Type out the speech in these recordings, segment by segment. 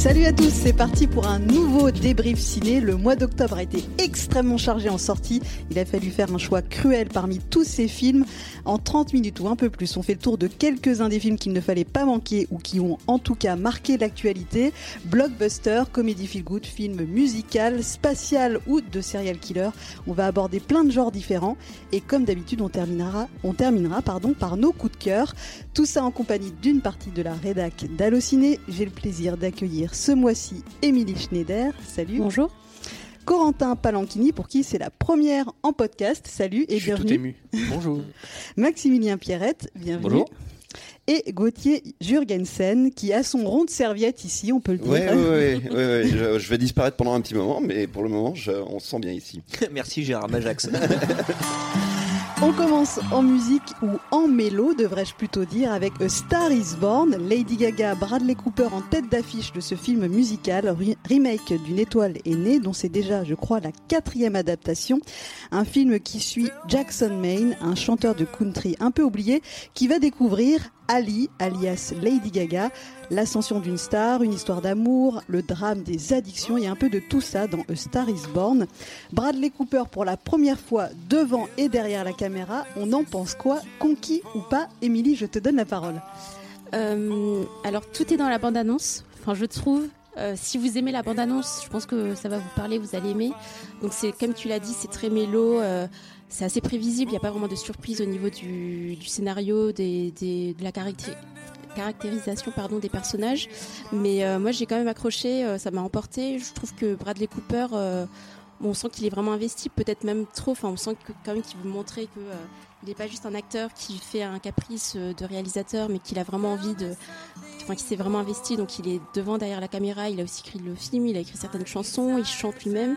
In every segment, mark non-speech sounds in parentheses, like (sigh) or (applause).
Salut à tous, c'est parti pour un nouveau débrief ciné. Le mois d'octobre a été extrêmement chargé en sortie. Il a fallu faire un choix cruel parmi tous ces films. En 30 minutes ou un peu plus, on fait le tour de quelques-uns des films qu'il ne fallait pas manquer ou qui ont en tout cas marqué l'actualité. Blockbuster, comédie feel good, film musical, spatial ou de serial killer. On va aborder plein de genres différents et comme d'habitude, on terminera, par nos coups de cœur. Tout ça en compagnie d'une partie de la rédac d'Allociné. J'ai le plaisir d'accueillir ce mois-ci Émilie Schneider. Salut. Bonjour. Corentin Palanchini, pour qui c'est la première en podcast. Salut et Je suis bienvenue. tout ému. Bonjour. (laughs) Maximilien Pierrette, bienvenue. Bonjour. Et Gauthier Jurgensen, qui a son rond de serviette ici, on peut le dire. Ouais, ouais, ouais, (laughs) Je, je vais disparaître pendant un petit moment, mais pour le moment, je- on se sent bien ici. (laughs) Merci Gérard Majax. On commence en musique ou en mélo, devrais-je plutôt dire, avec Star is Born, Lady Gaga, Bradley Cooper en tête d'affiche de ce film musical, re- remake d'une étoile est née, dont c'est déjà, je crois, la quatrième adaptation. Un film qui suit Jackson Maine, un chanteur de country un peu oublié, qui va découvrir Ali, alias Lady Gaga, l'ascension d'une star, une histoire d'amour, le drame des addictions, il y a un peu de tout ça dans A Star is Born. Bradley Cooper pour la première fois devant et derrière la caméra, on en pense quoi Conquis ou pas Émilie, je te donne la parole. Euh, alors tout est dans la bande-annonce. Enfin, je trouve. Euh, si vous aimez la bande-annonce, je pense que ça va vous parler, vous allez aimer. Donc c'est comme tu l'as dit, c'est très mélo, euh, c'est assez prévisible. Il n'y a pas vraiment de surprise au niveau du, scénario, de la caracté- caractérisation pardon des personnages. Mais euh, moi j'ai quand même accroché, euh, ça m'a emporté. Je trouve que Bradley Cooper, euh, on sent qu'il est vraiment investi, peut-être même trop. Enfin, on sent quand même qu'il veut montrer que il n'est pas juste un acteur qui fait un caprice de réalisateur, mais qu'il a vraiment envie de, enfin, qui s'est vraiment investi. Donc, il est devant, derrière la caméra. Il a aussi écrit le film, il a écrit certaines chansons, il chante lui-même.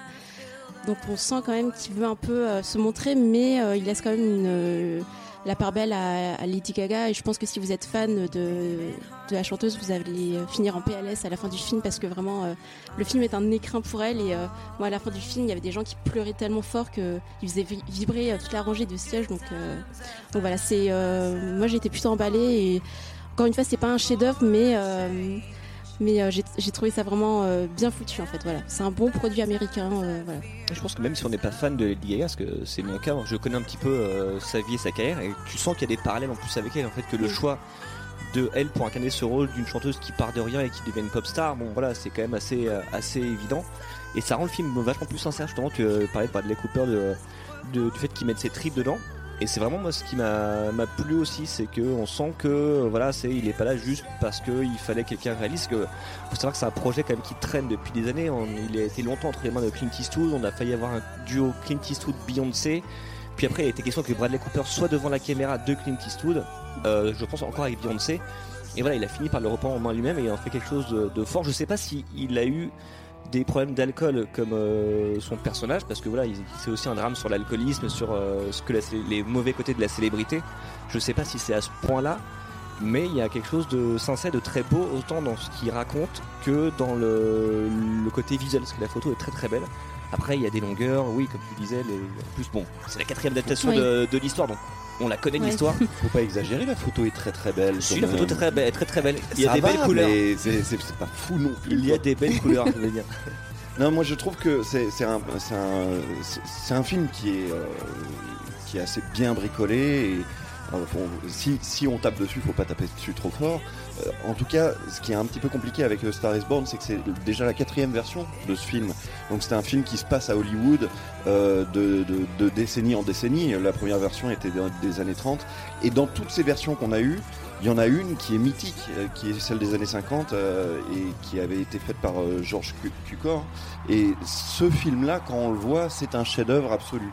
Donc, on sent quand même qu'il veut un peu euh, se montrer, mais euh, il laisse quand même euh, la part belle à, à Lady Gaga. Et je pense que si vous êtes fan de, la chanteuse, vous allez finir en PLS à la fin du film parce que vraiment, le film est un écrin pour elle. Et moi, à la fin du film, il y avait des gens qui pleuraient tellement fort qu'ils faisaient vi- vibrer toute la rangée de sièges. Donc, euh, donc voilà, c'est moi j'ai été plutôt emballée et encore une fois c'est pas un chef-d'œuvre mais mais euh, j'ai trouvé ça vraiment euh, bien foutu en fait voilà c'est un bon produit américain euh, voilà Je pense que même si on n'est pas fan de Lady Gaga, parce que c'est mon cas, je connais un petit peu sa vie et sa carrière, et tu sens qu'il y a des parallèles en plus avec elle, en fait, que le Mm. choix de elle pour incarner ce rôle d'une chanteuse qui part de rien et qui devient une pop star, bon voilà, c'est quand même assez, assez évident. Et ça rend le film vachement plus sincère, justement, que euh, parler de Bradley Cooper de, de- du fait qu'il mette ses tripes dedans. Et c'est vraiment moi ce qui m'a plu aussi, c'est que on sent que euh, voilà, c'est il est pas là juste parce qu'il fallait quelqu'un réaliste. Que faut savoir que c'est un projet quand même qui traîne depuis des années. On- il a été longtemps entre les mains de Clint Eastwood. On a failli avoir un duo Clint Eastwood Beyoncé. Puis après, il a été question que Bradley Cooper soit devant la caméra de Clint Eastwood. Euh, je pense encore avec Beyoncé. Et voilà, il a fini par le reprendre en main lui-même et il en fait quelque chose de, de fort. Je sais pas si il a eu des problèmes d'alcool comme euh, son personnage, parce que voilà, il- c'est aussi un drame sur l'alcoolisme, sur euh, ce que la les mauvais côtés de la célébrité. Je sais pas si c'est à ce point-là, mais il y a quelque chose de sincère, de très beau, autant dans ce qu'il raconte que dans le, le côté visuel, parce que la photo est très très belle. Après, il y a des longueurs, oui, comme tu disais, les... en plus, bon, c'est la quatrième adaptation Oui. de, de l'histoire, donc on la connaît Ouais. l'histoire. (laughs) Faut pas exagérer, la photo est très très belle. Si, la photo est très, belle- très très belle. Il y a Ça des va, belles couleurs. c'est pas fou non plus. Il y a des belles (laughs) couleurs, je veux dire. Non, moi je trouve que c'est un, film qui est, euh, qui est assez bien bricolé. Et, faut- si, si on tape dessus, faut pas taper dessus trop fort. Euh, en tout cas, ce qui est un petit peu compliqué avec euh, Star is Born, c'est que c'est déjà la quatrième version de ce film. Donc c'est un film qui se passe à Hollywood euh, de, de, de décennie en décennie. La première version était des années 30. Et dans toutes ces versions qu'on a eues, il y en a une qui est mythique, euh, qui est celle des années 50 euh, et qui avait été faite par euh, George Cu- Cukor. Et ce film-là, quand on le voit, c'est un chef-d'œuvre absolu.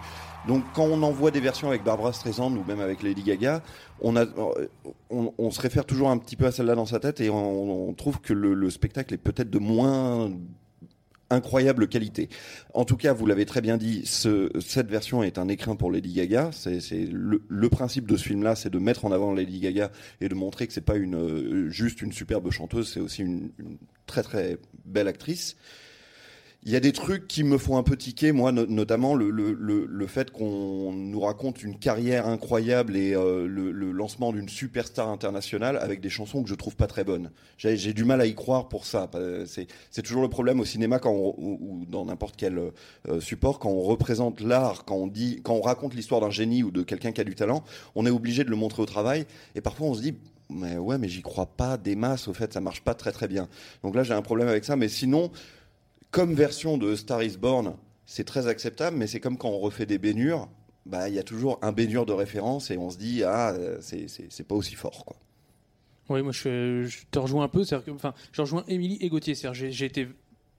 Donc quand on en voit des versions avec Barbara Streisand ou même avec Lady Gaga, on, on se réfère toujours un petit peu à celle-là dans sa tête et on, trouve que le, le spectacle est peut-être de moins incroyable qualité. En tout cas, vous l'avez très bien dit, ce, cette version est un écrin pour Lady Gaga. C'est le, principe de ce film-là, c'est de mettre en avant Lady Gaga et de montrer que c'est pas euh, juste une superbe chanteuse, c'est aussi une très très belle actrice. Il y a des trucs qui me font un peu tiquer, moi, no- notamment le, le, le, le fait qu'on nous raconte une carrière incroyable et euh, le, lancement d'une superstar internationale avec des chansons que je trouve pas très bonnes. J'ai du mal à y croire pour ça. C'est c'est toujours le problème au cinéma quand on, ou, ou dans n'importe quel euh, support quand on représente l'art, quand on dit, quand on raconte l'histoire d'un génie ou de quelqu'un qui a du talent, on est obligé de le montrer au travail. Et parfois on se dit, mais ouais, mais j'y crois pas des masses. Au fait, ça marche pas très très bien. Donc là, j'ai un problème avec ça. Mais sinon comme version de Star is Born, c'est très acceptable, mais c'est comme quand on refait des baignures, bah il y a toujours un baignure de référence et on se dit ah euh, c'est c'est c'est pas aussi fort quoi. Oui, moi je, te rejoins un peu. C'est-à-dire que, enfin, je rejoins Émilie et Gauthier. C'est-à-dire j'ai, j'ai été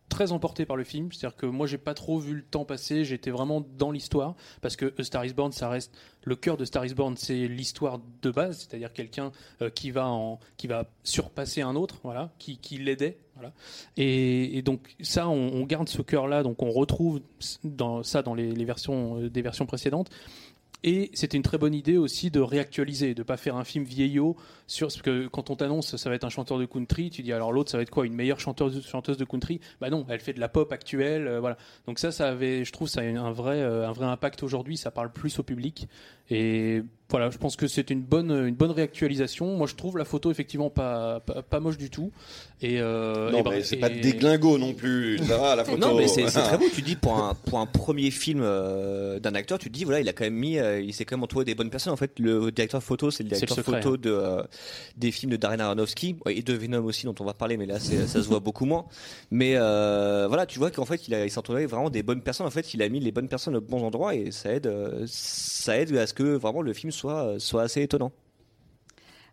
très emporté par le film. C'est-à-dire que moi j'ai pas trop vu le temps passer. J'étais vraiment dans l'histoire parce que Star Is Born, ça reste le cœur de Star Is Born, c'est l'histoire de base, c'est-à-dire quelqu'un euh, qui va qui va surpasser un autre, voilà, qui, qui l'aidait, Et, donc ça, on, garde ce cœur-là, donc on retrouve dans ça dans les, versions euh, des versions précédentes. Et c'était une très bonne idée aussi de réactualiser, de pas faire un film vieillot sur parce que quand on t'annonce ça va être un chanteur de country, tu dis alors l'autre ça va être quoi une meilleure chanteuse chanteuse de country? Bah non, elle fait de la pop actuelle, euh, voilà. Donc ça, ça avait, je trouve, ça a un vrai euh, un vrai impact aujourd'hui. Ça parle plus au public et voilà, je pense que c'est une bonne une bonne réactualisation. Moi, je trouve la photo effectivement pas pas, pas moche du tout. Et euh, non et bra- mais c'est et- pas déglingo non plus. Ça va la photo. (laughs) Non, mais c'est c'est très beau. (laughs) Tu dis pour un pour un premier film euh, d'un acteur, tu te dis voilà, il a quand même mis, euh, il s'est quand même entouré des bonnes personnes. En fait, le directeur photo, c'est le C'est le directeur secret, photo hein. de euh, des films de Darren Aronofsky et de Venom aussi, dont on va parler, mais là, c'est- ça se voit beaucoup moins. Mais euh, voilà, tu vois qu'en fait, il, a- il s'est entouré vraiment des bonnes personnes. En fait, il a mis les bonnes personnes aux bons endroits et ça aide, euh, ça aide à ce que vraiment le film soit soit assez étonnant.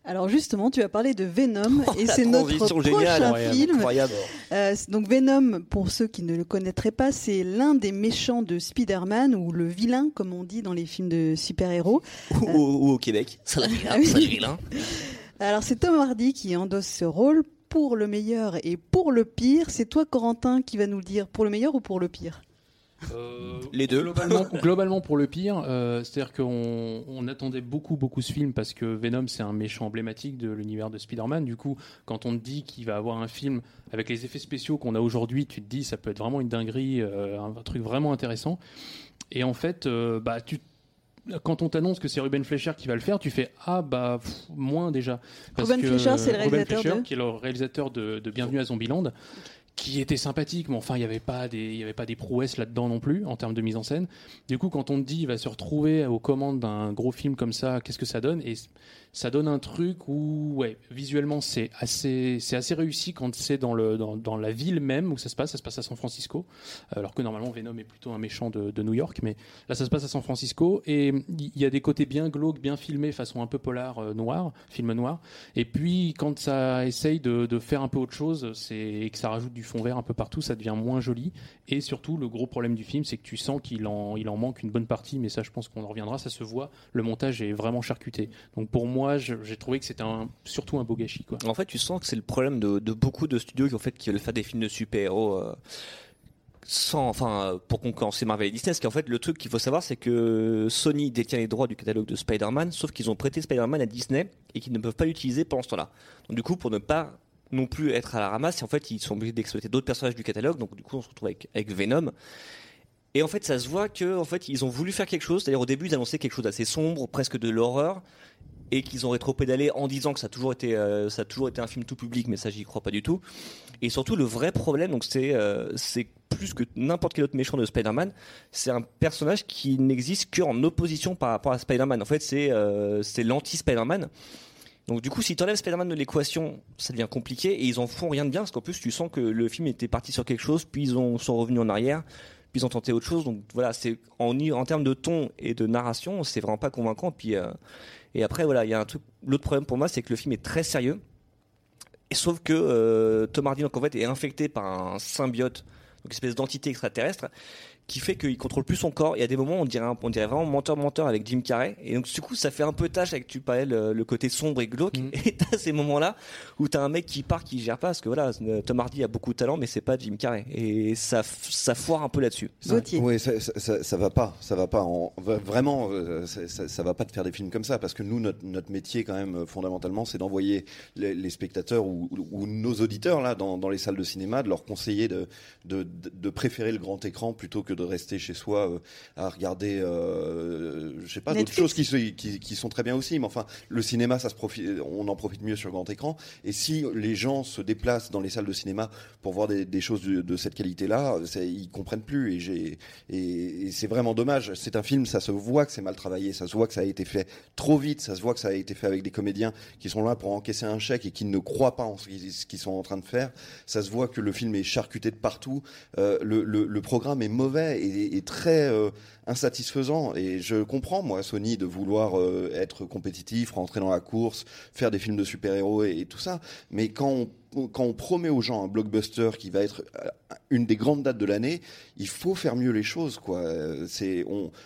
Alors justement, tu as parlé de Venom (laughs) et c'est notre prochain géniale, film. Incroyable. Euh, donc Venom, pour ceux qui ne le connaîtraient pas, c'est l'un des méchants de Spider-Man ou le vilain, comme on dit dans les films de super-héros. Ou, au Québec. Ah oui. le vilain. (laughs) Alors c'est Tom Hardy qui endosse ce rôle pour le meilleur et pour le pire. C'est toi, Corentin, qui va nous le dire pour le meilleur ou pour le pire? Euh, Les deux. Globalement, (laughs) globalement pour le pire, euh, c'est-à-dire qu'on on attendait beaucoup, beaucoup ce film parce que Venom, c'est un méchant emblématique de l'univers de Spider-Man. Du coup, quand on te dit qu'il va avoir un film avec les effets spéciaux qu'on a aujourd'hui, tu te dis ça peut être vraiment une dinguerie, euh, un, truc vraiment intéressant. Et en fait, euh, bah, tu quand on t'annonce que c'est Ruben Fleischer qui va le faire, tu fais ah bah pff, moins déjà. Ruben que Fleischer, c'est le Ruben réalisateur Fleischer, de qui est le réalisateur de, de Bienvenue à Zombieland, qui était sympathique, mais enfin il n'y avait pas des y avait pas des prouesses là-dedans non plus en termes de mise en scène. Du coup, quand on te dit il va se retrouver aux commandes d'un gros film comme ça, qu'est-ce que ça donne? Et ça donne un truc où, visuellement c'est assez, réussi quand c'est dans la ville même où ça se passe. Ça se passe à San Francisco, alors que normalement Venom est plutôt un méchant de, New York, mais là ça se passe à San Francisco et il y a des côtés bien glauques, bien filmés, façon un peu polar euh, noir, film noir. Et puis quand ça essaye de, faire un peu autre chose, et que ça rajoute du fond vert un peu partout, ça devient moins joli. Et surtout, le gros problème du film, c'est que tu sens qu'il en, en manque une bonne partie, mais ça, je pense qu'on en reviendra, ça se voit. Le montage est vraiment charcuté. Donc pour moi, je- j'ai trouvé que c'était surtout un beau gâchis. En fait, tu sens que c'est le problème de, beaucoup de studios qui, en qui veulent faire des films de super-héros euh, sans, enfin, euh, pour concurrencer Marvel et Disney. Parce qu'en fait, le truc qu'il faut savoir, c'est que Sony détient les droits du catalogue de Spider-Man, sauf qu'ils ont prêté Spider-Man à Disney et qu'ils ne peuvent pas l'utiliser pendant ce temps-là. Donc, du coup, pour ne pas non plus être à la ramasse, en fait, ils sont obligés d'exploiter d'autres personnages du catalogue. Donc, du coup, on se retrouve avec, avec Venom. Et en fait, ça se voit que, en fait, ils ont voulu faire quelque chose. C'est-à-dire, au début, ils annonçaient quelque chose d'assez sombre, presque de l'horreur et qu'ils ont rétropédalé en disant que ça a toujours été euh, ça a toujours été un film tout public mais ça j'y crois pas du tout. Et surtout le vrai problème donc c'est euh, c'est plus que n'importe quel autre méchant de Spider-Man c'est un personnage qui n'existe qu'en opposition par rapport à Spider-Man. En fait c'est euh, c'est l'anti Spider-Man donc du coup si tu enlèves Spider-Man de l'équation ça devient compliqué et ils en font rien de bien parce qu'en plus tu sens que le film était parti sur quelque chose puis ils ont, sont revenus en arrière puis ils ont tenté autre chose donc voilà c'est en, en termes de ton et de narration c'est vraiment pas convaincant puis euh, et après, voilà, il y a un truc. L'autre problème pour moi, c'est que le film est très sérieux. Et sauf que euh, Tom Hardy, donc, en fait, est infecté par un symbiote, donc une espèce d'entité extraterrestre, qui fait qu'il contrôle plus son corps. Il y a des moments, on dirait, on dirait vraiment menteur-menteur avec Jim Carrey. Et donc, du coup, ça fait un peu tâche avec, tu parlais, le, côté sombre et glauque. Mm. (laughs) Et t'as ces moments-là où t'as un mec qui part, qui gère pas, parce que voilà, Tom Hardy a beaucoup de talent, mais c'est pas Jim Carrey. Et ça, ça foire un peu là-dessus. Oui, ça, ça, va pas. Ça va pas. vraiment, euh, ça, va pas de faire des films comme ça, parce que nous, notre, notre métier, quand même, fondamentalement, c'est d'envoyer les, spectateurs ou, nos auditeurs, là, dans, dans, les salles de cinéma, de leur conseiller de, de, de préférer le grand écran plutôt que de rester chez soi euh, à regarder, euh, je sais pas, d'autres choses qui, qui, qui, sont très bien aussi. Mais enfin, le cinéma, ça se profite, on en profite mieux sur grand écran. Et si les gens se déplacent dans les salles de cinéma pour voir des, des choses de, de, cette qualité-là, ils comprennent plus. Et, j'ai, et, c'est vraiment dommage. C'est un film, ça se voit que c'est mal travaillé, ça se voit que ça a été fait trop vite, ça se voit que ça a été fait avec des comédiens qui sont là pour encaisser un chèque et qui ne croient pas en ce qu'ils sont en train de faire. Ça se voit que le film est charcuté de partout. Euh, le, le, le, programme est mauvais et, et très euh, insatisfaisant. Et je comprends, moi, Sony, de vouloir euh, être compétitif, rentrer dans la course, faire des films de super-héros et, tout ça. Mais quand on quand on promet aux gens un blockbuster qui va être euh, une des grandes dates de l'année, il faut faire mieux les choses. Quoi.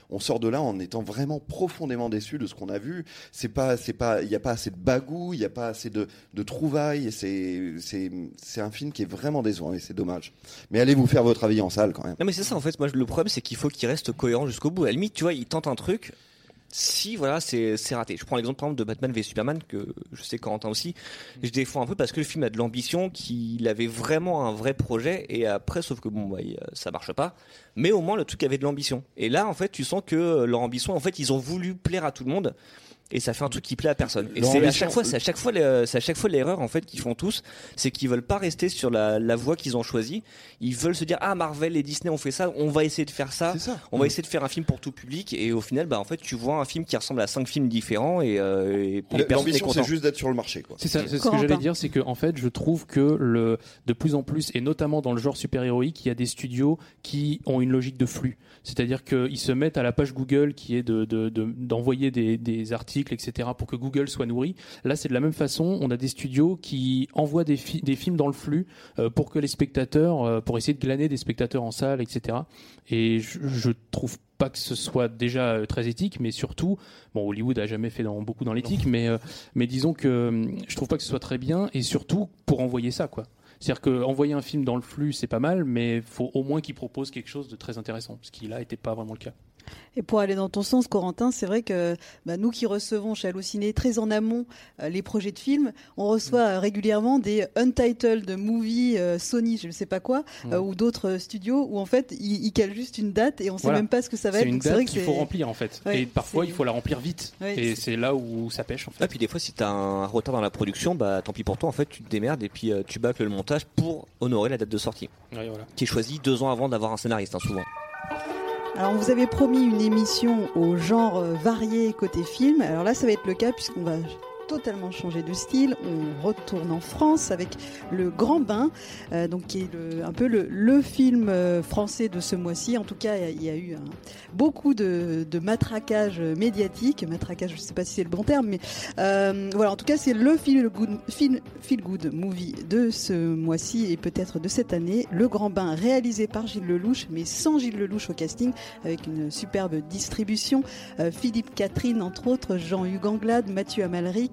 On, sort de là en étant vraiment profondément déçu de ce qu'on a vu. C'est pas, c'est pas, il n'y a pas assez de bagou, il n'y a pas assez de, trouvailles. C'est, c'est, c'est un film qui est vraiment décevant et c'est dommage. Mais allez vous faire votre avis en salle quand même. Non mais c'est ça en fait. Moi le problème c'est qu'il faut qu'il reste cohérent jusqu'au bout. À la limite, tu vois, il tente un truc si voilà c'est raté. Je prends l'exemple par exemple de Batman v Superman que je sais Corentin aussi. Je défends un peu parce que le film a de l'ambition, qu'il avait vraiment un vrai projet et après sauf que bon bah, ça marche pas. Mais au moins le truc avait de l'ambition. Et là en fait tu sens que leur ambition en fait ils ont voulu plaire à tout le monde et ça fait un truc qui plaît à personne. Et c'est à chaque fois, c'est à chaque fois, c'est à chaque fois l'erreur en fait qu'ils font tous, c'est qu'ils veulent pas rester sur la, la voie qu'ils ont choisie. Ils veulent se dire ah Marvel et Disney ont fait ça, on va essayer de faire ça, on va mm. essayer de faire un film pour tout public et au final bah en fait tu vois un film qui ressemble à cinq films différents et, euh, l'ambition c'est juste d'être sur le marché quoi. C'est ça, c'est ce que j'allais dire, c'est que en fait je trouve que le de plus en plus et notamment dans le genre super héroïque, il y a des studios qui ont une logique de flux, c'est-à-dire qu'ils se mettent à la page Google qui est de d'envoyer de, des, des etc., pour que Google soit nourri. Là, c'est de la même façon. On a des studios qui envoient des, films dans le flux euh, pour que les spectateurs, euh, pour essayer de glaner des spectateurs en salle, etc. Et je, je trouve pas que ce soit déjà euh, très éthique, mais surtout, bon, Hollywood a jamais fait beaucoup dans l'éthique, mais, mais disons que je trouve pas que ce soit très bien, et surtout pour envoyer ça, quoi. C'est-à-dire qu'envoyer un film dans le flux, c'est pas mal, mais faut au moins qu'il propose quelque chose de très intéressant, ce qui là n'était pas vraiment le cas. Et pour aller dans ton sens, Corentin, c'est vrai que bah, nous qui recevons chez Allociné très en amont euh, les projets de films, on reçoit euh, régulièrement des untitled movies euh, Sony, je ne sais pas quoi, ou d'autres studios où en fait ils, calent juste une date et on ne sait même pas ce que ça va être. C'est une date qu'il faut remplir en fait. et parfois il faut la remplir vite. et c'est là où ça pêche en fait. Et puis des fois si tu as un retard dans la production, bah tant pis pour toi en fait, tu te démerdes et puis tu bâcles le montage pour honorer la date de sortie. Qui est choisie deux ans avant d'avoir un scénariste hein, souvent. Alors, vous avez promis une émission au genre euh, varié côté film. Alors là, ça va être le cas puisqu'on va totalement changé de style. On retourne en France avec Le Grand Bain, euh, donc qui est un peu le, film euh, français de ce mois-ci. En tout cas, il y a, eu beaucoup de, matraquage médiatique. Matraquage, je ne sais pas si c'est le bon terme, mais euh, voilà. En tout cas, c'est le feel good, feel, good movie de ce mois-ci et peut-être de cette année. Le Grand Bain, réalisé par Gilles Lelouch, mais sans Gilles Lelouch au casting, avec une superbe distribution. Philippe Catherine, entre autres, Jean-Hugues Anglade, Mathieu Amalric,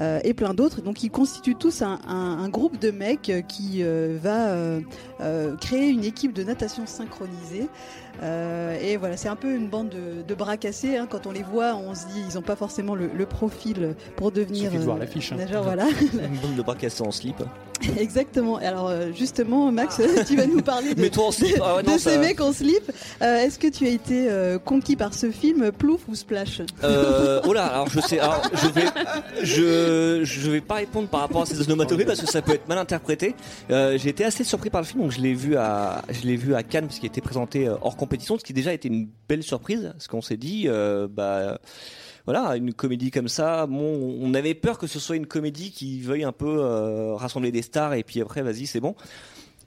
euh, et plein d'autres. Donc ils constituent tous un, groupe de mecs qui euh, va euh, créer une équipe de natation synchronisée. Euh, et voilà, c'est un peu une bande de, de bras cassés. Hein. Quand on les voit, on se dit ils n'ont pas forcément le, profil pour devenir. Il de voir l'affiche. Hein. (laughs) voilà. (laughs) Une bande de bras cassés en slip. (laughs) Exactement. Alors euh, justement, Max, tu vas nous parler de, ah de, ces mecs en slip. Euh, est-ce que tu as été conquis par ce film, Plouf ou Splash? Oh là, alors je sais, alors je vais, je, je vais pas répondre par rapport à ces onomatopées parce que ça peut être mal interprété. J'ai été assez surpris par le film, donc je l'ai vu à, je l'ai vu à Cannes parce qu'il était présenté hors compétition, ce qui déjà été une belle surprise, parce qu'on s'est dit, euh, bah voilà, une comédie comme ça, bon, on avait peur que ce soit une comédie qui veuille un peu euh, rassembler des stars et puis après, vas-y, c'est bon.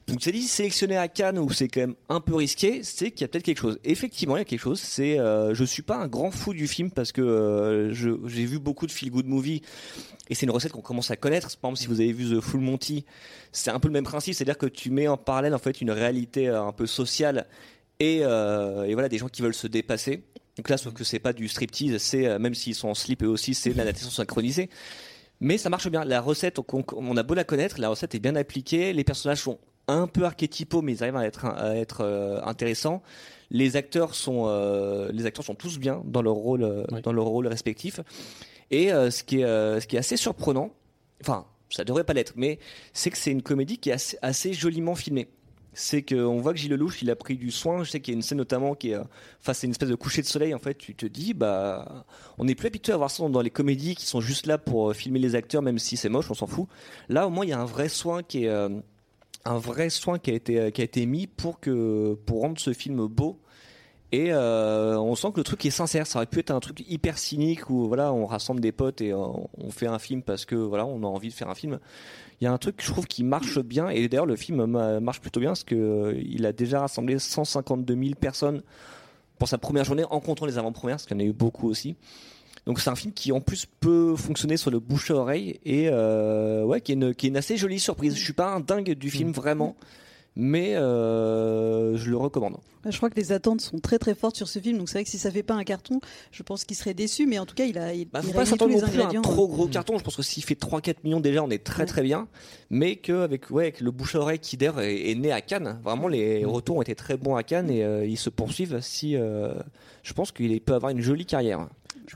Donc c'est dit sélectionné à Cannes où c'est quand même un peu risqué, c'est qu'il y a peut-être quelque chose. Effectivement, il y a quelque chose. C'est, euh, je suis pas un grand fou du film parce que euh, j'ai vu beaucoup de feel good movie et c'est une recette qu'on commence à connaître. Par exemple, si vous avez vu The Full Monty, c'est un peu le même principe, c'est-à-dire que tu mets en parallèle en fait une réalité un peu sociale et, euh, et voilà des gens qui veulent se dépasser. Donc là, sauf que c'est pas du striptease, c'est euh, même s'ils sont en slip eux aussi, c'est de la natation synchronisée. Mais ça marche bien. La recette, on, on a beau la connaître, la recette est bien appliquée. Les personnages sont un peu archétypaux, mais ils arrivent à être, à être euh, intéressants. Les acteurs sont, euh, les acteurs sont tous bien dans leur rôle, Oui. dans leur rôle respectif. Et ce qui est, ce qui est assez surprenant, enfin, ça devrait pas l'être, mais c'est que c'est une comédie qui est assez, assez joliment filmée. C'est qu'on voit que Gilles Lelouch, il a pris du soin. Je sais qu'il y a une scène notamment qui est, euh, enfin, c'est une espèce de coucher de soleil. En fait, tu te dis, bah, on n'est plus habitué à voir ça dans les comédies qui sont juste là pour euh, filmer les acteurs, même si c'est moche, on s'en fout. Là, au moins, il y a un vrai soin qui est, euh, un vrai soin qui a été, qui a été mis pour que, pour rendre ce film beau. Et on sent que le truc est sincère. Ça aurait pu être un truc hyper cynique où voilà, on rassemble des potes et on fait un film parce que voilà, on a envie de faire un film. Il y a un truc, je trouve, qui marche bien. Et d'ailleurs, le film ma- marche plutôt bien parce que euh, il a déjà rassemblé 152 000 personnes pour sa première journée, en comptant les avant-premières, parce qu'il y en a eu beaucoup aussi. Donc c'est un film qui en plus peut fonctionner sur le bouche à oreille et euh, ouais, qui est, une, qui est une assez jolie surprise. Je suis pas un dingue du film vraiment, mais euh, je le recommande. Je crois que les attentes sont très très fortes sur ce film, donc c'est vrai que si ça fait pas un carton, je pense qu'il serait déçu, mais en tout cas, il a, il, Bah, il faut pas s'attendre non plus à un trop gros carton. Je pense que s'il fait 3-4 millions déjà, on est très Ouais. très bien. Mais qu'avec ouais, avec le bouche à oreille qui d'ailleurs est, est né à Cannes. Vraiment, les retours ont été très bons à Cannes et euh, ils se poursuivent. Si euh, je pense qu'il peut avoir une jolie carrière.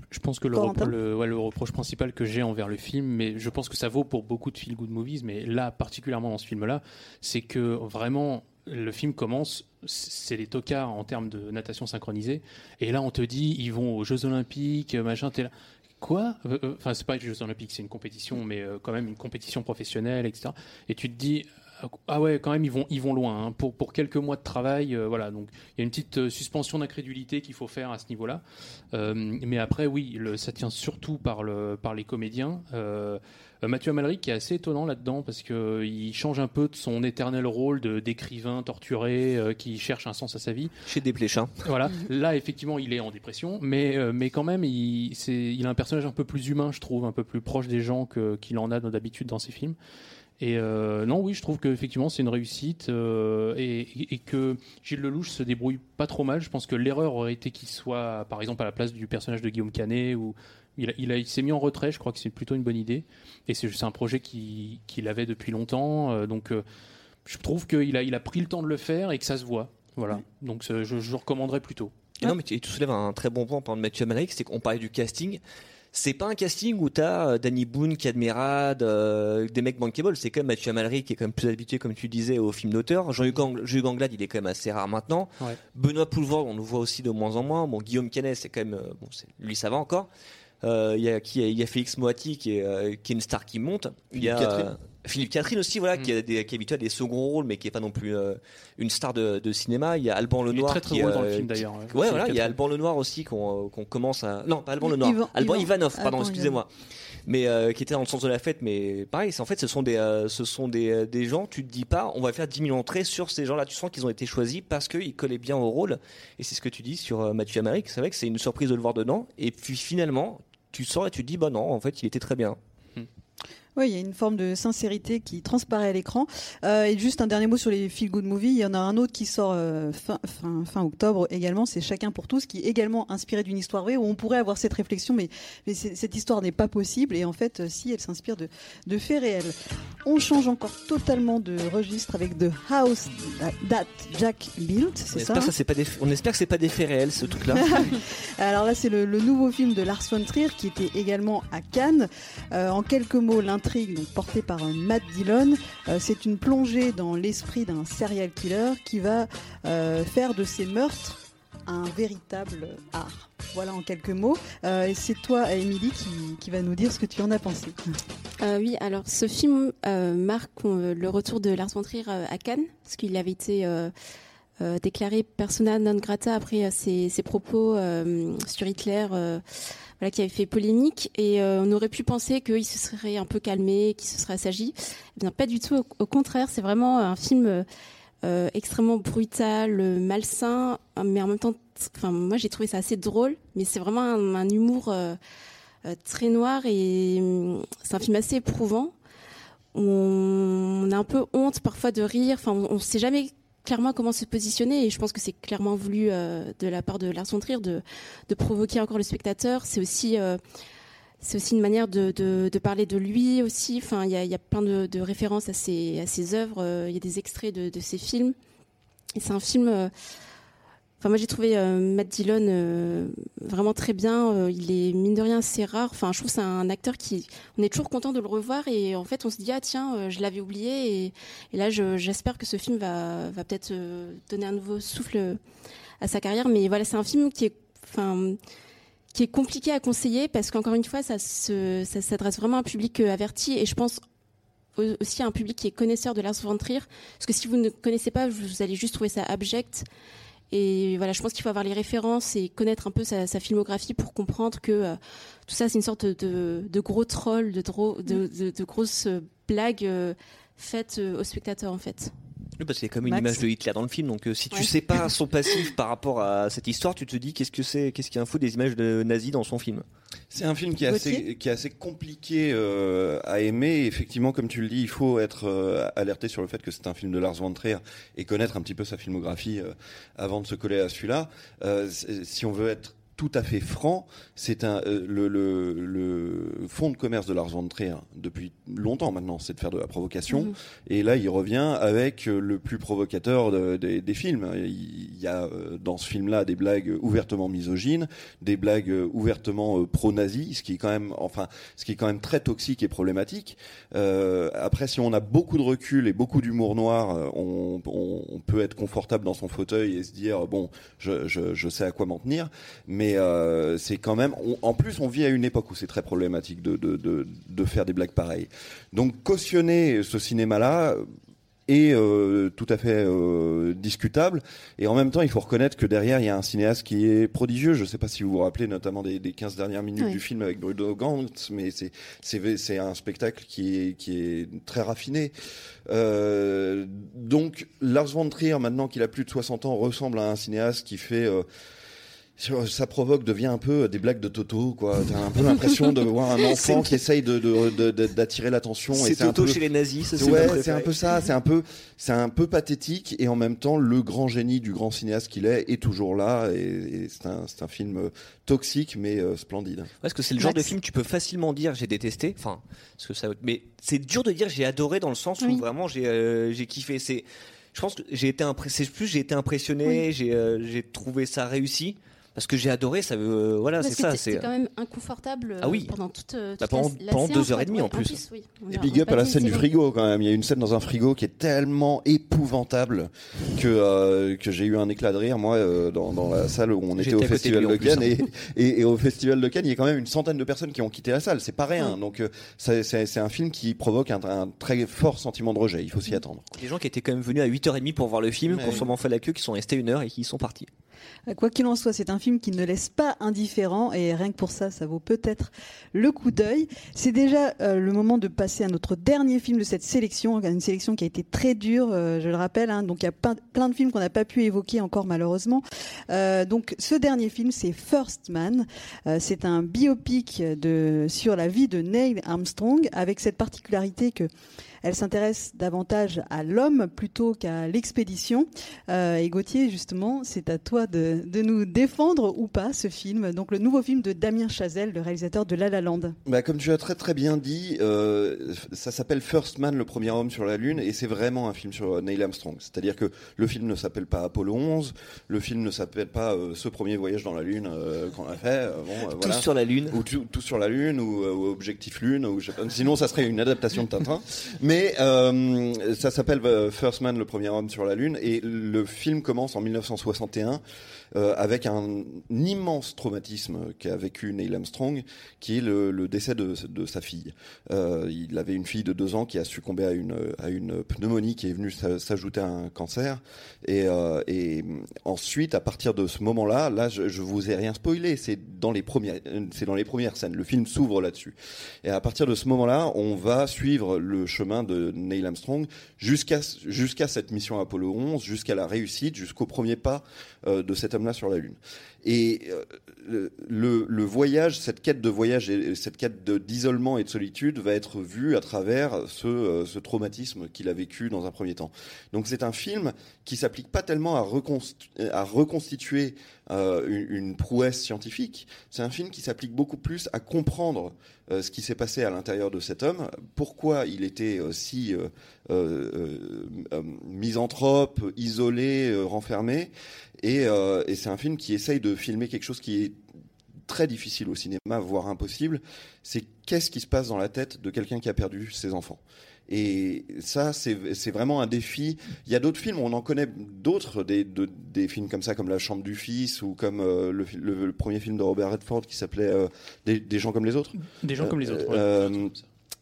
Je, pense que le, Corentin repro- le, ouais, le reproche principal que j'ai envers le film, mais je pense que ça vaut pour beaucoup de feel good movies, mais là particulièrement dans ce film-là, c'est que vraiment le film commence, c'est les tocards en termes de natation synchronisée, et là on te dit ils vont aux Jeux Olympiques, machin, t'es là. Quoi? Euh, euh, Enfin, c'est pas les Jeux Olympiques, c'est une compétition, mais euh, quand même une compétition professionnelle, etc. Et tu te dis, ah ouais, quand même, ils vont, ils vont loin. hein. Pour, pour quelques mois de travail, voilà. Donc, il y a une petite suspension d'incrédulité qu'il faut faire à ce niveau-là. Mais après, oui, ça tient surtout par, le, par les comédiens. Euh, euh, Mathieu Amalric qui est assez étonnant là-dedans parce qu'il change un peu de son éternel rôle de- d'écrivain torturé euh, qui cherche un sens à sa vie. Chez Desplechin. Voilà, là effectivement il est en dépression, mais, euh, mais quand même il, c'est, il a un personnage un peu plus humain, je trouve, un peu plus proche des gens que, qu'il en a d'habitude dans ses films. Et euh, non, oui, je trouve qu'effectivement c'est une réussite euh, et, et- et que Gilles Lelouch se débrouille pas trop mal. Je pense que l'erreur aurait été qu'il soit, par exemple, à la place du personnage de Guillaume Canet ou il, a- il, a- il s'est mis en retrait. Je crois que c'est plutôt une bonne idée. Et c'est, un projet qui- qu'il avait depuis longtemps. euh, donc euh, je trouve qu'il a, il a pris le temps de le faire et que ça se voit. Voilà. Donc je, je le recommanderais plutôt. Et non, mais tu, tu soulèves un très bon point par Mathieu Amalric, c'est qu'on parlait du casting. C'est pas un casting où t'as euh, Danny Boone, Cadmerade, euh, des mecs bankable. C'est quand même Mathieu Amalric qui est quand même plus habitué, comme tu disais, aux films d'auteur. Jean-Hugues Ang- Jean-Hugues Anglade, il est quand même assez rare maintenant. Ouais. Benoît Poulvord, on le voit aussi de moins en moins. Bon, Guillaume Canet, c'est quand même, bon, lui ça va encore. Euh, Il y a qui Il y a Félix Moati qui est, euh, qui est une star qui monte. Il y a Philippe Catherine. euh, Philippe Catherine aussi, voilà, Mm. qui, a des, qui est habitué à des seconds rôles, mais qui est pas non plus euh, une star de, de cinéma. Il y a Alban Il est Lenoir très très qui, drôle dans le film d'ailleurs. Ouais, Philippe voilà, il y a. Alban Lenoir aussi qu'on commence à. Non, pas Alban Lenoir. Ivan- Alban Ivan- Ivanov, pardon, excusez-moi. Mais euh, qui était dans le sens de la fête, mais pareil, c'est en fait, ce sont des, euh, ce sont des, des gens. Tu te dis pas, on va faire 10 000 entrées sur ces gens-là. Tu sens qu'ils ont été choisis parce qu'ils collaient bien au rôle. Et c'est ce que tu dis sur euh, Mathieu Amalric. C'est vrai que c'est une surprise de le voir dedans. Et puis finalement, tu sors et tu te dis, bah non, en fait, il était très bien. Oui, il y a une forme de sincérité qui transparaît à l'écran. Euh, et juste un dernier mot sur les feel good movies. Il y en a un autre qui sort euh, fin, fin, fin octobre également. C'est Chacun pour tous, qui est également inspiré d'une histoire vraie où on pourrait avoir cette réflexion, mais, cette histoire n'est pas possible. Et en fait, euh, si elle s'inspire de, de faits réels. On change encore totalement de registre avec The House That Jack Built, On c'est ça espère, que ça, c'est pas des, on espère que c'est pas des faits réels, ce truc-là. (laughs) Alors là, c'est le, le nouveau film de Lars von Trier qui était également à Cannes. Euh, en quelques mots, l'intrigue, donc portée par euh, Matt Dillon, euh, c'est une plongée dans l'esprit d'un serial killer qui va euh, faire de ses meurtres un véritable art. Voilà en quelques mots. C'est toi, Émilie, qui, qui va nous dire ce que tu en as pensé. Oui, alors ce film marque le retour de Lars von à Cannes, parce qu'il avait été euh, déclaré persona non grata après euh, ses, ses propos euh, sur Hitler, euh, voilà, qui avait fait polémique. Et euh, on aurait pu penser qu'il se serait un peu calmé, qu'il se serait assagi. Eh bien, pas du tout. Au, contraire, c'est vraiment un film euh, extrêmement brutal, malsain, mais en même temps, moi j'ai trouvé ça assez drôle. Mais c'est vraiment un, un humour. très noir et hum, c'est un film assez éprouvant. On, on a un peu honte parfois de rire. Enfin, on, on sait jamais clairement comment se positionner et je pense que c'est clairement voulu de la part de Lars von Trier de, provoquer encore le spectateur. C'est aussi c'est aussi une manière de, parler de lui aussi. Enfin, il y a, plein de, références à ses, œuvres. Il y a des extraits de, de ses films. C'est un film Enfin, moi j'ai trouvé euh, Matt Dillon euh, vraiment très bien. Euh, il est mine de rien assez rare. Enfin, je trouve c'est un acteur qui, on est toujours content de le revoir et en fait on se dit ah tiens, je l'avais oublié et, là j'espère que ce film va, peut-être donner un nouveau souffle à sa carrière. Mais voilà, c'est un film qui est, enfin, qui est compliqué à conseiller parce qu'encore une fois ça ça s'adresse vraiment à un public averti et je pense aussi à un public qui est connaisseur de Lars von Trier. Parce que si vous ne connaissez pas, vous allez juste trouver ça abject. Et voilà, je pense qu'il faut avoir les références et connaître un peu sa, filmographie pour comprendre que euh, tout ça, c'est une sorte de, gros troll, de, de, grosses blagues euh, faites euh, aux spectateurs en fait. Oui, parce qu'il y a comme une image de Hitler dans le film, donc si tu sais pas son passif par rapport à cette histoire, tu te dis qu'est-ce que c'est, qu'est-ce qu'il y a un fou des images de nazis dans son film? C'est un film qui est assez, qui est assez compliqué euh, à aimer. effectivement, comme tu le dis, il faut être euh, alerté sur le fait que c'est un film de Lars von Trier et connaître un petit peu sa filmographie euh, avant de se coller à celui-là. si on veut être tout à fait franc, c'est un euh, le, le, le, fond de commerce de Lars von Trier depuis longtemps maintenant, c'est de faire de la provocation. Mhm. Et là, il revient avec euh, le plus provocateur des films. Il y a euh, dans ce film-là des blagues ouvertement misogynes, des blagues ouvertement pro-nazis, ce qui est quand même, enfin, ce qui est quand même très toxique et problématique. Euh, après, si on a beaucoup de recul et beaucoup d'humour noir, on, on, on, peut être confortable dans son fauteuil et se dire bon, je, je, je sais à quoi m'en tenir, mais mais euh, c'est quand même. en plus, on vit à une époque où c'est très problématique de, de, de, de, faire des blagues pareilles. Donc cautionner ce cinéma-là est euh, tout à fait euh, discutable. Et en même temps, il faut reconnaître que derrière, il y a un cinéaste qui est prodigieux. Je ne sais pas si vous vous rappelez notamment des, des 15 dernières minutes du film avec Bruno Gantz, mais c'est, un spectacle qui est, qui est très raffiné. Euh, donc, Lars von Trier, maintenant qu'il a plus de 60 ans, ressemble à un cinéaste qui fait ça provoque devient un peu des blagues de Toto quoi. T'as un peu l'impression de voir un (laughs) enfant qui essaye d'attirer l'attention c'est Toto chez les nazis c'est ouais c'est un peu ça c'est un peu c'est un peu pathétique et en même temps le grand génie du grand cinéaste qu'il est est toujours là et, c'est un film toxique mais euh, splendide. Parce que c'est le genre de film tu peux facilement dire j'ai détesté enfin parce que ça mais c'est dur de dire j'ai adoré dans le sens où vraiment j'ai euh, j'ai kiffé. C'est je pense que j'ai été impressionné plus j'ai été impressionné j'ai euh, j'ai trouvé ça réussi parce que j'ai adoré. Ça, euh, voilà, c'est ça. C'est quand même inconfortable ah oui. pendant toute, euh, bah, pendant, la, pendant deux heures et demie en plus. Et big up à la scène du frigo quand même. Il y a une scène dans un frigo qui est tellement épouvantable que euh, que j'ai eu un éclat de rire moi dans, dans la salle où on était au festival de, Cannes et, et, au festival de Cannes il y a quand même une centaine de personnes qui ont quitté la salle. C'est pas rien. Donc c'est un film qui provoque un, un, très fort sentiment de rejet. Il faut s'y attendre. Les gens qui étaient quand même venus à 8h30 pour voir le film, qui ont sûrement fait la queue, qui sont restés une heure et qui sont partis. Quoi qu'il en soit, c'est un film qui ne laisse pas indifférent et rien que pour ça, ça vaut peut-être le coup d'œil. C'est déjà euh, le moment de passer à notre dernier film de cette sélection, une sélection qui a été très dure, euh, je le rappelle. Hein, donc il y a plein, de films qu'on n'a pas pu évoquer encore malheureusement. Euh, donc ce dernier film, c'est First Man. c'est un biopic sur la vie de Neil Armstrong avec cette particularité que elle s'intéresse davantage à l'homme plutôt qu'à l'expédition. Euh, et Gauthier, justement, c'est à toi de, nous défendre ou pas ce film. Donc le nouveau film de Damien Chazelle, le réalisateur de La La Land. Bah, comme tu as très très bien dit, euh, ça s'appelle First Man, le premier homme sur la Lune, et c'est vraiment un film sur Neil Armstrong. C'est-à-dire que le film ne s'appelle pas Apollo 11, le film ne s'appelle pas euh, ce premier voyage dans la Lune qu'on a fait. bon, tout sur la Lune. Ou tout, sur la Lune, ou, Objectif Lune, ou sinon ça serait une adaptation de Tintin. Mais (laughs) mais euh, ça s'appelle euh, First Man, le premier homme sur la Lune, et le film commence en 1961 euh, avec un, immense traumatisme qu'a vécu Neil Armstrong, qui est le, décès de, sa fille. Euh, il avait une fille de deux ans qui a succombé à une, pneumonie qui est venue s'ajouter à un cancer. Et, euh, et ensuite, à partir de ce moment-là, là, je, je vous ai rien spoilé. C'est dans les premières, c'est dans les premières scènes. Le film s'ouvre là-dessus. Et à partir de ce moment-là, on va suivre le chemin de Neil Armstrong jusqu'à jusqu'à cette mission Apollo 11, jusqu'à la réussite, jusqu'au premier pas de cet homme hommes-là sur la Lune. Et euh, le, voyage, cette quête de voyage et cette quête d'isolement et de solitude va être vue à travers ce, euh, ce traumatisme qu'il a vécu dans un premier temps. Donc c'est un film qui s'applique pas tellement à, reconstitu à reconstituer euh, une, prouesse scientifique, c'est un film qui s'applique beaucoup plus à comprendre ce qui s'est passé à l'intérieur de cet homme, pourquoi il était euh, si misanthrope, isolé, renfermé, et, et c'est un film qui essaye de filmer quelque chose qui est très difficile au cinéma, voire impossible, c'est qu'est-ce qui se passe dans la tête de quelqu'un qui a perdu ses enfants. Et ça, c'est vraiment un défi. Il y a d'autres films, on en connaît d'autres, des, des, films comme ça, comme La Chambre du Fils ou comme euh, le, le, premier film de Robert Redford qui s'appelait euh, des, des, gens comme les autres. Des gens comme les autres.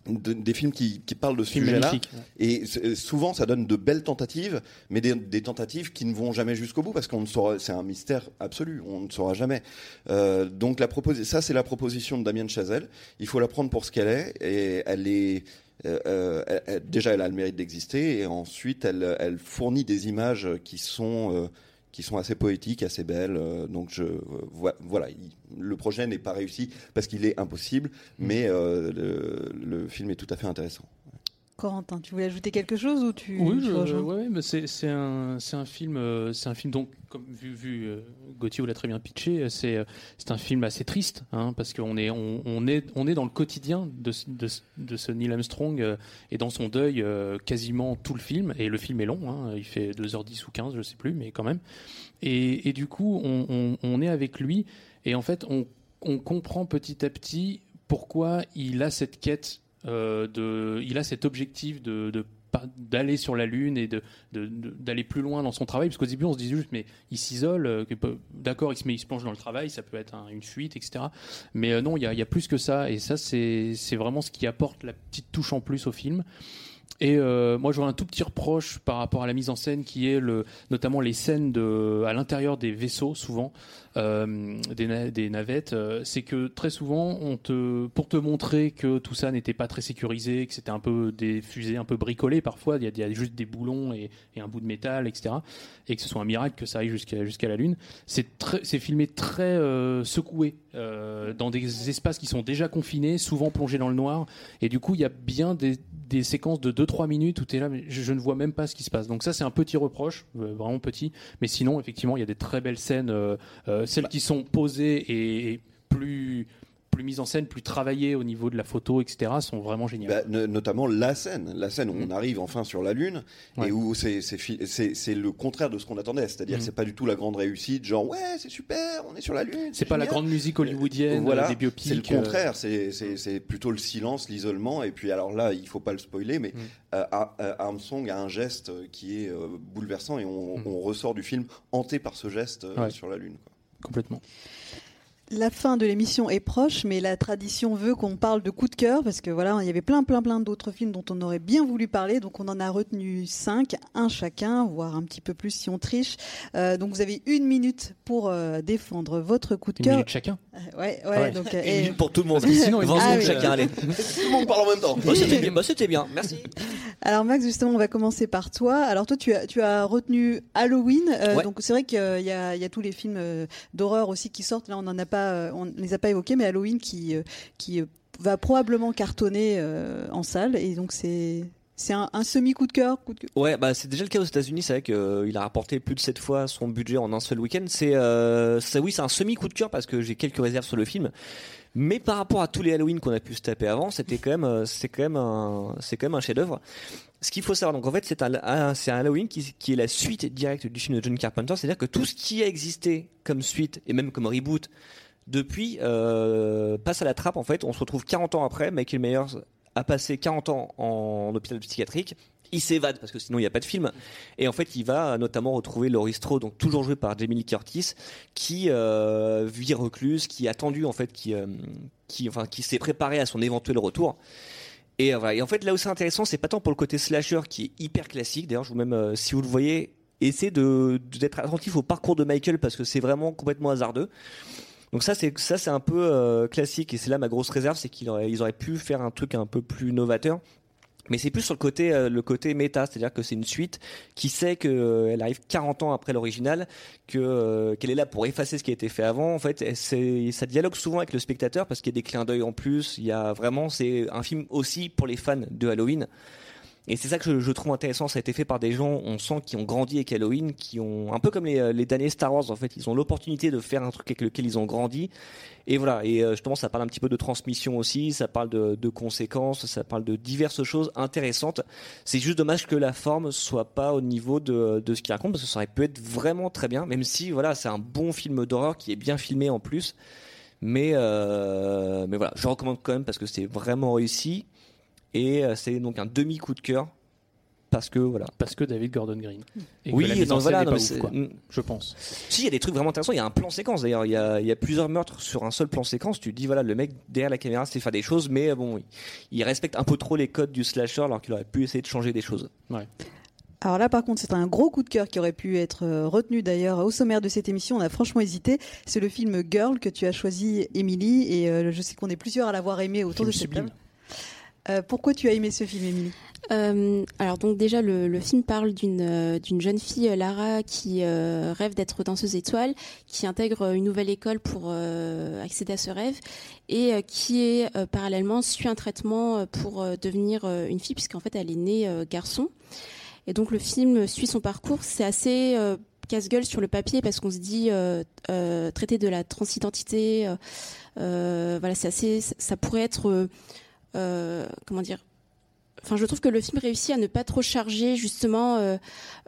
Des films qui, qui, parlent de ce sujet-là. Et souvent, ça donne de belles tentatives, mais des, des tentatives qui ne vont jamais jusqu'au bout parce qu'on ne saura. C'est un mystère absolu. On ne saura jamais. Euh, donc, la ça, c'est la proposition de Damien Chazelle. Il faut la prendre pour ce qu'elle est, et elle est euh, euh, déjà, elle a le mérite d'exister, et ensuite, elle, elle, fournit des images qui sont euh, qui sont assez poétiques, assez belles. donc je voilà, le projet n'est pas réussi parce qu'il est impossible, mmh. mais le, le, film est tout à fait intéressant. Corentin, tu voulais ajouter quelque chose ou tu Oui, ouais, mais c'est un, un film, euh, c'est un film donc comme vu, vu euh, Gauthier l'a très bien pitché, c'est c'est un film assez triste, hein, parce qu'on est on, on, est on est dans le quotidien de, de, de ce Neil Armstrong euh, et dans son deuil quasiment tout le film et le film est long, hein, il fait 2h10 ou 15, je sais plus, mais quand même. Et, et du coup, on, on, on est avec lui et en fait, on, on comprend petit à petit pourquoi il a cette quête euh, de, il a cet objectif de, de d'aller sur la lune et de, d'aller plus loin dans son travail. Parce qu'au début on se disait juste mais il s'isole euh, d'accord il se met il se plonge dans le travail ça peut être une fuite etc mais euh, non il y a, y a, plus que ça. Et ça c'est vraiment ce qui apporte la petite touche en plus au film et euh, moi, j'aurais un tout petit reproche par rapport à la mise en scène, qui est le, notamment les scènes de, à l'intérieur des vaisseaux, souvent euh, des, navettes. Euh, c'est que très souvent, pour te montrer que tout ça n'était pas très sécurisé, que c'était un peu des fusées un peu bricolées parfois, il y, a juste des boulons et, un bout de métal, etc. Et que ce soit un miracle que ça aille jusqu'à la Lune. C'est filmé très secoué dans des espaces qui sont déjà confinés, souvent plongés dans le noir. Et du coup, il y a bien des, des séquences de 2-3 minutes où tu es là, mais je, ne vois même pas ce qui se passe. Donc ça, c'est un petit reproche, euh, vraiment petit. Mais sinon, effectivement, il y a des très belles scènes, euh, euh, celles qui sont posées et plus plus mise en scène, plus travaillée au niveau de la photo, etc., sont vraiment géniales. Bah, notamment la scène, la scène où mm. on arrive enfin sur la Lune et où c'est le contraire de ce qu'on attendait, c'est-à-dire que mm. c'est pas du tout la grande réussite, genre ouais c'est super, on est sur la Lune. C'est pas la grande musique hollywoodienne, voilà, des biopics. C'est le contraire, c'est plutôt le silence, l'isolement, et puis alors là il faut pas le spoiler, mais mm. euh, euh, Armstrong a un geste qui est euh, bouleversant et on, on, ressort du film hanté par ce geste sur la Lune. Quoi. Complètement. La fin de l'émission est proche, mais la tradition veut qu'on parle de coup de cœur parce que voilà, il y avait plein, plein, plein d'autres films dont on aurait bien voulu parler. Donc on en a retenu cinq, un chacun, voire un petit peu plus si on triche. Euh, donc vous avez une minute pour euh, défendre votre coup de cœur. Une minute chacun. Euh, ouais, ouais. Donc, une minute pour tout le monde. Sinon, ah, chacun. Allez. tout le monde parle en même temps. c'était bien. Bah, c'était bien. Merci. Alors Max, justement, on va commencer par toi. Alors toi, tu as, tu as retenu Halloween. Donc c'est vrai qu'il y, y, a tous les films d'horreur aussi qui sortent. Là, on n'en a pas euh, on les a pas évoqués, mais Halloween qui, euh, qui euh, va probablement cartonner en salle. Et donc c'est c'est un, semi coup de cœur. Ouais, bah c'est déjà le cas aux États-Unis. C'est vrai qu'il a rapporté plus de 7 fois son budget en un seul week-end. C'est, oui, c'est un semi coup de cœur parce que j'ai quelques réserves sur le film. Mais par rapport à tous les Halloween qu'on a pu se taper avant, c'était quand même, c'est quand même un, c'est quand même un chef-d'œuvre. Ce qu'il faut savoir, donc en fait, c'est un, c'est un Halloween qui, qui est la suite directe du film de John Carpenter. C'est-à-dire que tout ce qui a existé comme suite et même comme reboot depuis, euh, passe à la trappe, en fait, on se retrouve 40 ans après, Michael Myers a passé 40 ans en hôpital psychiatrique, il s'évade parce que sinon il n'y a pas de film et en fait il va notamment retrouver Laurie Strode donc toujours joué par Jamie Lee Curtis qui euh, vit recluse qui a attendu en fait qui euh, qui enfin qui s'est préparé à son éventuel retour et, voilà. et en fait là où c'est intéressant c'est pas tant pour le côté slasher qui est hyper classique d'ailleurs je vous même si vous le voyez essayez d'être attentif au parcours de Michael parce que c'est vraiment complètement hasardeux donc ça c'est ça c'est un peu euh, classique et c'est là ma grosse réserve, c'est qu'ils auraient auraient pu faire un truc un peu plus novateur. Mais c'est plus sur le côté, euh, le côté méta, c'est-à-dire que c'est une suite qui sait qu'elle arrive 40 ans après l'original, que euh, qu'elle est là pour effacer ce qui a été fait avant. En fait, ça dialogue souvent avec le spectateur parce qu'il y a des clins d'œil en plus. Il y a vraiment, c'est un film aussi pour les fans de Halloween. Et c'est ça que je, trouve intéressant. Ça a été fait par des gens, on sent, qui ont grandi avec Halloween, qui ont un peu comme les, euh, les derniers Star Wars. En fait, ils ont l'opportunité de faire un truc avec lequel ils ont grandi. Et voilà. Et euh, justement, ça parle un petit peu de transmission aussi. Ça parle de, de conséquences. Ça parle de diverses choses intéressantes. C'est juste dommage que la forme soit pas au niveau de, de ce qu'il raconte, parce que ça aurait pu être vraiment très bien. Même si, voilà, c'est un bon film d'horreur qui est bien filmé en plus. Mais, euh, mais voilà, je recommande quand même parce que c'est vraiment réussi. Et euh, c'est donc un demi coup de cœur parce que voilà. Parce que David Gordon Green. Et oui, que non, voilà, non, ouf, quoi, je pense. Si, il y a des trucs vraiment intéressants. Il y a un plan séquence d'ailleurs. Il y a, il y a plusieurs meurtres sur un seul plan séquence. Tu te dis voilà, le mec derrière la caméra sait faire des choses, mais bon, il, il respecte un peu trop les codes du slasher alors qu'il aurait pu essayer de changer des choses. Ouais. Alors là, par contre, c'est un gros coup de cœur qui aurait pu être euh, retenu d'ailleurs au sommaire de cette émission. On a franchement hésité. C'est le film Girl que tu as choisi, Émilie, et euh, je sais qu'on est plusieurs à l'avoir aimé autour Film de cette sublime. table. Euh, pourquoi tu as aimé ce film, Émilie? Euh, alors donc déjà le, film parle d'une euh, jeune fille Lara qui rêve d'être danseuse étoile, qui intègre une nouvelle école pour accéder à ce rêve et qui parallèlement suit un traitement pour devenir une fille puisqu'en fait elle est née garçon. Et donc le film suit son parcours. C'est assez casse-gueule sur le papier parce qu'on se dit euh, traiter de la transidentité, voilà c'est assez ça pourrait être comment dire Enfin, je trouve que le film réussit à ne pas trop charger justement euh,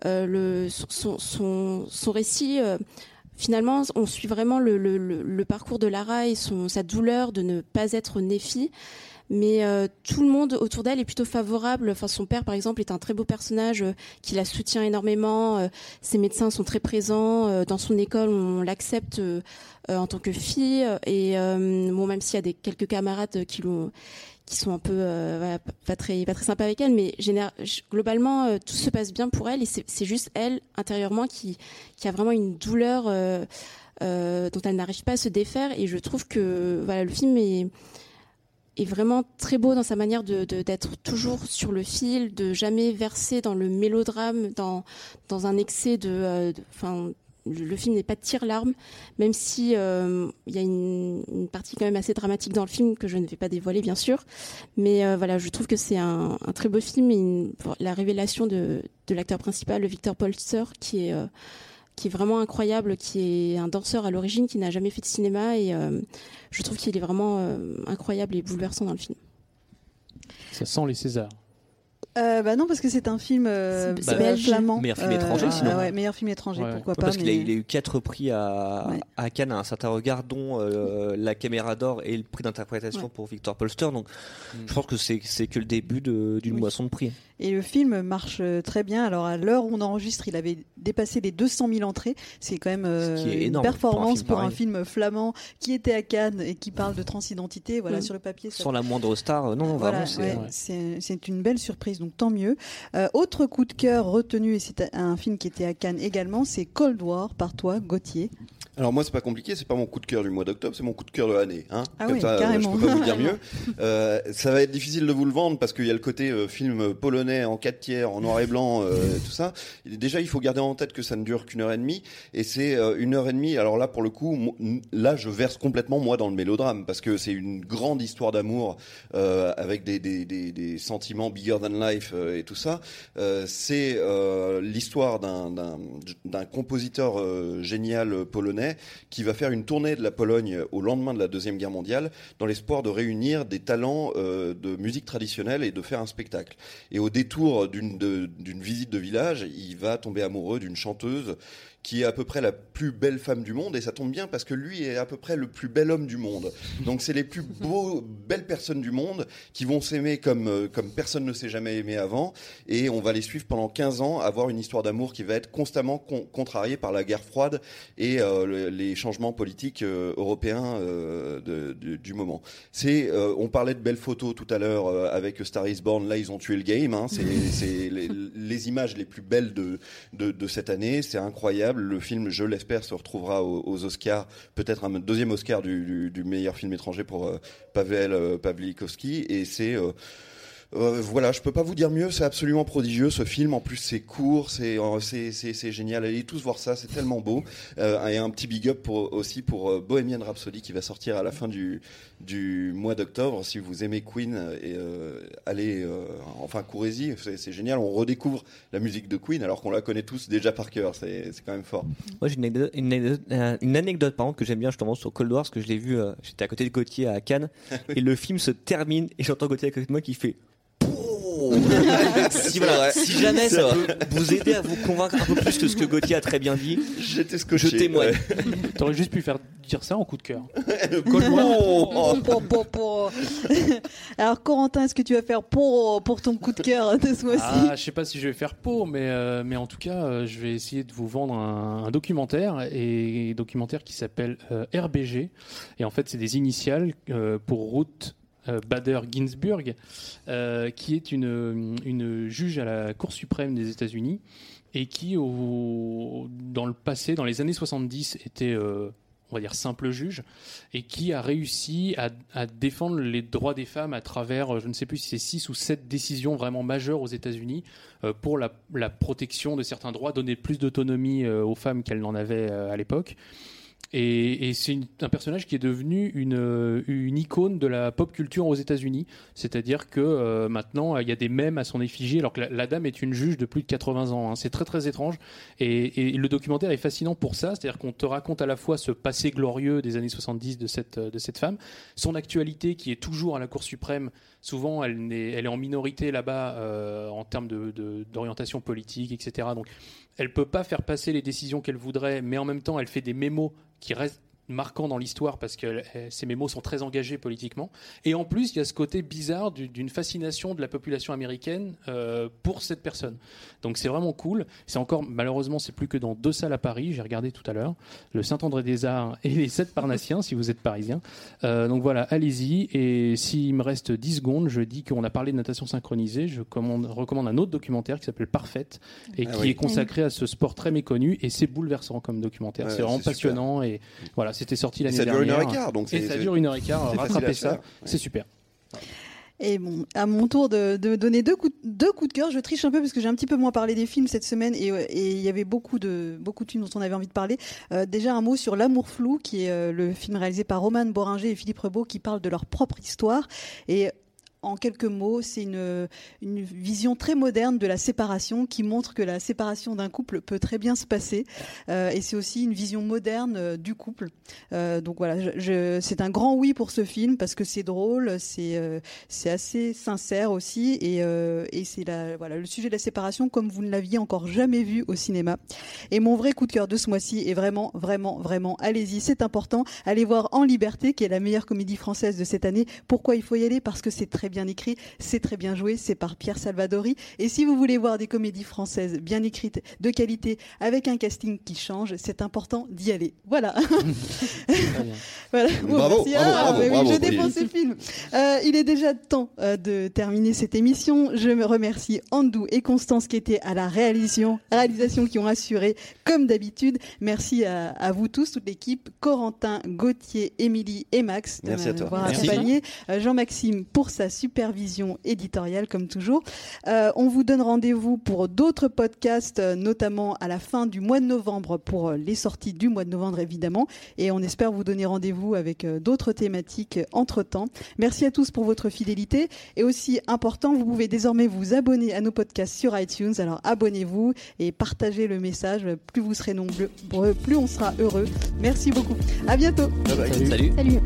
euh, son, son, son récit. euh, finalement, on suit vraiment le, le, le, le parcours de Lara et son, sa douleur de ne pas être née fille. Mais euh, tout le monde autour d'elle est plutôt favorable. Enfin, son père, par exemple, est un très beau personnage euh, qui la soutient énormément. Euh, ses médecins sont très présents. Euh, dans son école, on l'accepte euh, euh, en tant que fille. Et bon, même s'il y a des quelques camarades qui l'ont qui sont un peu voilà, pas très pas très sympas avec elle mais globalement tout se passe bien pour elle et c'est juste elle intérieurement qui qui a vraiment une douleur dont elle n'arrive pas à se défaire et je trouve que voilà le film est est vraiment très beau dans sa manière de d'être toujours sur le fil de jamais verser dans le mélodrame dans dans un excès de euh, enfin le film n'est pas tire-larme, même si euh, il y a une, partie quand même assez dramatique dans le film que je ne vais pas dévoiler bien sûr. Mais euh, voilà, je trouve que c'est un, très beau film et la révélation de, de l'acteur principal, Victor Polster, qui est qui est vraiment incroyable, qui est un danseur à l'origine, qui n'a jamais fait de cinéma et euh, je trouve qu'il est vraiment euh, incroyable et bouleversant dans le film. Ça sent les Césars. Euh, Bah non, parce que c'est un film euh, C'est- belge. flamand. Meilleur film Euh, étranger, sinon. ah ouais, meilleur film étranger, Ouais. pourquoi Ouais, pas. parce qu'il a, il a eu quatre prix à, Ouais. à Cannes à un certain regard, dont euh, la caméra d'or et le prix d'interprétation Ouais. pour Victor Polster. Donc, je pense que c'est c'est que le début de- d'une Oui. moisson de prix. Et le film marche euh, très bien. Alors à l'heure où on enregistre, il avait dépassé les 200 000 entrées. C'est quand même euh, Ce qui est une énorme performance pour un pour un film flamand qui était à Cannes et qui parle de transidentité. Voilà, Mm. sur le papier. ça Sans la moindre star, non, non, Voilà, vraiment, c'est. ouais, ouais. c'est c'est une belle surprise, donc tant mieux. Euh, autre coup de cœur retenu, et c'est un film qui était à Cannes également, c'est Cold War par toi, Gauthier. Alors moi c'est pas compliqué, c'est pas mon coup de cœur du mois d'octobre, c'est mon coup de cœur de l'année. Hein Ah Comme oui, ça, euh, carrément. je peux pas vous dire mieux. (laughs) Euh, ça va être difficile de vous le vendre parce qu'il y a le côté euh, film polonais en 4 tiers, en noir et blanc, euh, (laughs) tout ça. Et déjà il faut garder en tête que ça ne dure qu'une heure et demie et c'est une heure et demie. Alors là pour le coup, là je verse complètement moi dans le mélodrame parce que c'est une grande histoire d'amour avec des, des, des, des sentiments bigger than euh, et tout ça. Euh, c'est euh, l'histoire d'un- compositeur génial polonais qui va faire une tournée de la Pologne au lendemain de la Deuxième Guerre mondiale dans l'espoir de réunir des talents de musique traditionnelle et de faire un spectacle. Et au détour d'une visite de village, il va tomber amoureux d'une chanteuse qui est à peu près la plus belle femme du monde et ça tombe bien parce que lui est à peu près le plus bel homme du monde. Donc c'est les plus beaux, belles personnes du monde qui vont s'aimer comme euh, comme personne ne s'est jamais aimé avant et on va les suivre pendant 15 ans, avoir une histoire d'amour qui va être constamment con- contrariée par la guerre froide et euh, le- les changements politiques euh, européens du moment. C'est, on parlait de belles photos tout à l'heure avec Star is Born. Là, ils ont tué le game. Hein. C'est, les, images les plus belles de, de cette année. C'est incroyable. Le film, je l'espère, se retrouvera aux, Oscars. Peut-être un deuxième Oscar du, du, meilleur film étranger pour euh, Pavel euh, Pavlikovski. Et c'est euh, voilà, je peux pas vous dire mieux, c'est absolument prodigieux ce film. En plus, c'est court, c'est euh, c'est génial. Allez tous voir ça, c'est tellement beau. Euh, et un petit big up pour, aussi pour Bohemian Rhapsody qui va sortir à la fin du du mois d'octobre. Si vous aimez Queen, et, allez, enfin courez-y, c'est génial. On redécouvre la musique de Queen alors qu'on la connaît tous déjà par cœur. C'est quand même fort. Moi, j'ai une anecdote, une anecdote, une anecdote, par exemple, que j'aime bien justement sur Cold War, parce que je l'ai vu, j'étais à côté de Gauthier à Cannes, (laughs) et le film se termine, et j'entends Gauthier à côté de moi qui fait. (laughs) Si, voilà, jamais ça peut vous aider à vous convaincre un peu plus que ce que Gauthier a très bien dit, J'étais je scotché. témoigne. (laughs) T'aurais juste pu faire dire ça en coup de cœur. (laughs) Oh. Alors Corentin, est-ce que tu vas faire pour, pour ton coup de cœur de ce mois-ci? Ah, je sais pas si je vais faire pour, mais, euh, mais en tout cas, euh, je vais essayer de vous vendre un, un documentaire, et documentaire qui s'appelle euh, RBG. Et en fait, c'est des initiales euh, pour euh, Bader Ginsburg, euh, qui est une, une juge à la Cour suprême des États-Unis et qui, dans le passé, dans les années 70, était. euh, on va dire simple juge, et qui a réussi à, défendre les droits des femmes à travers, euh, je ne sais plus si c'est six ou sept décisions vraiment majeures aux États-Unis euh, pour la, protection de certains droits, donner plus d'autonomie euh, aux femmes qu'elles n'en avaient euh, à l'époque. Et, c'est un personnage qui est devenu une, euh, une icône de la pop culture aux États-Unis. C'est-à-dire que euh, maintenant, il y a des mèmes à son effigie, alors que la, dame est une juge de plus de 80 ans. hein. C'est très très étrange. Et, le documentaire est fascinant pour ça. C'est-à-dire qu'on te raconte à la fois ce passé glorieux des années 70 de cette, de cette femme, son actualité qui est toujours à la Cour suprême. Souvent, elle, est en minorité là-bas euh, en termes d'orientation politique, etc. Donc, elle peut pas faire passer les décisions qu'elle voudrait, mais en même temps, elle fait des mémos qui restent marquants dans l'histoire parce que euh, ces mémos sont très engagés politiquement. Et en plus, il y a ce côté bizarre du- d'une fascination de la population américaine euh, pour cette personne. Donc c'est vraiment cool. C'est encore, malheureusement, c'est plus que dans deux salles à Paris. J'ai regardé tout à l'heure, le Saint-André-des-Arts et les Sept Parnassiens, si vous êtes parisien. Euh, donc voilà, allez-y. Et s'il me reste 10 secondes, je dis qu'on a parlé de natation synchronisée. Je commande- recommande un autre documentaire qui s'appelle Parfaite et Ah qui oui. est consacré à ce sport très méconnu. Et c'est bouleversant comme documentaire. Ouais, c'est vraiment super. passionnant. Et voilà, c'était sorti l'année ça dernière. dure une heure et quart, donc Et ça dure une heure et quart. Rattrapez ça, c'est super. Et bon, à mon tour de, de donner deux coups, deux coups de cœur, je triche un peu parce que j'ai un petit peu moins parlé des films cette semaine et et il y avait beaucoup de beaucoup de films dont on avait envie de parler. Euh, déjà un mot sur L'amour flou, qui est euh, le film réalisé par Roman Boringer et Philippe Rebaud, qui parle de leur propre histoire et en quelques mots, c'est une, vision très moderne de la séparation qui montre que la séparation d'un couple peut très bien se passer. Euh, et c'est aussi une vision moderne euh, du couple. Euh, donc voilà, c'est un grand oui pour ce film parce que c'est drôle, c'est assez sincère aussi et, c'est le sujet de la séparation comme vous ne l'aviez encore jamais vu au cinéma. Et mon vrai coup de cœur de ce mois-ci est vraiment, vraiment, vraiment, allez-y, c'est important. Allez voir En Liberté, qui est la meilleure comédie française de cette année. Pourquoi il faut y aller? Parce que c'est très bien écrit, c'est très bien joué, c'est par Pierre Salvadori. Et si vous voulez voir des comédies françaises bien écrites, de qualité, avec un casting qui change, c'est important d'y aller. Voilà. (laughs) Bravo, merci. bravo, Ah, bravo, oui, bravo, je oui. défends ces films. Euh, il est déjà temps euh, de terminer cette émission. Je me remercie Andou et Constance qui étaient à la réalisation, réalisation qui ont assuré comme d'habitude. Merci à, à vous tous, toute l'équipe, Corentin, Gauthier, Émilie et Max de m'avoir accompagné. Euh, Jean-Maxime pour sa supervision éditoriale comme toujours. Euh, on vous donne rendez-vous pour d'autres podcasts, euh, notamment à la fin du mois de novembre pour euh, les sorties du mois de novembre évidemment. Et on espère vous donner rendez-vous avec d'autres thématiques entre temps. Merci à tous pour votre fidélité. Et aussi important, vous pouvez désormais vous abonner à nos podcasts sur iTunes. Alors abonnez-vous et partagez le message. Plus vous serez nombreux, plus on sera heureux. Merci beaucoup. À bientôt. Bye bye. Salut. Salut. Salut.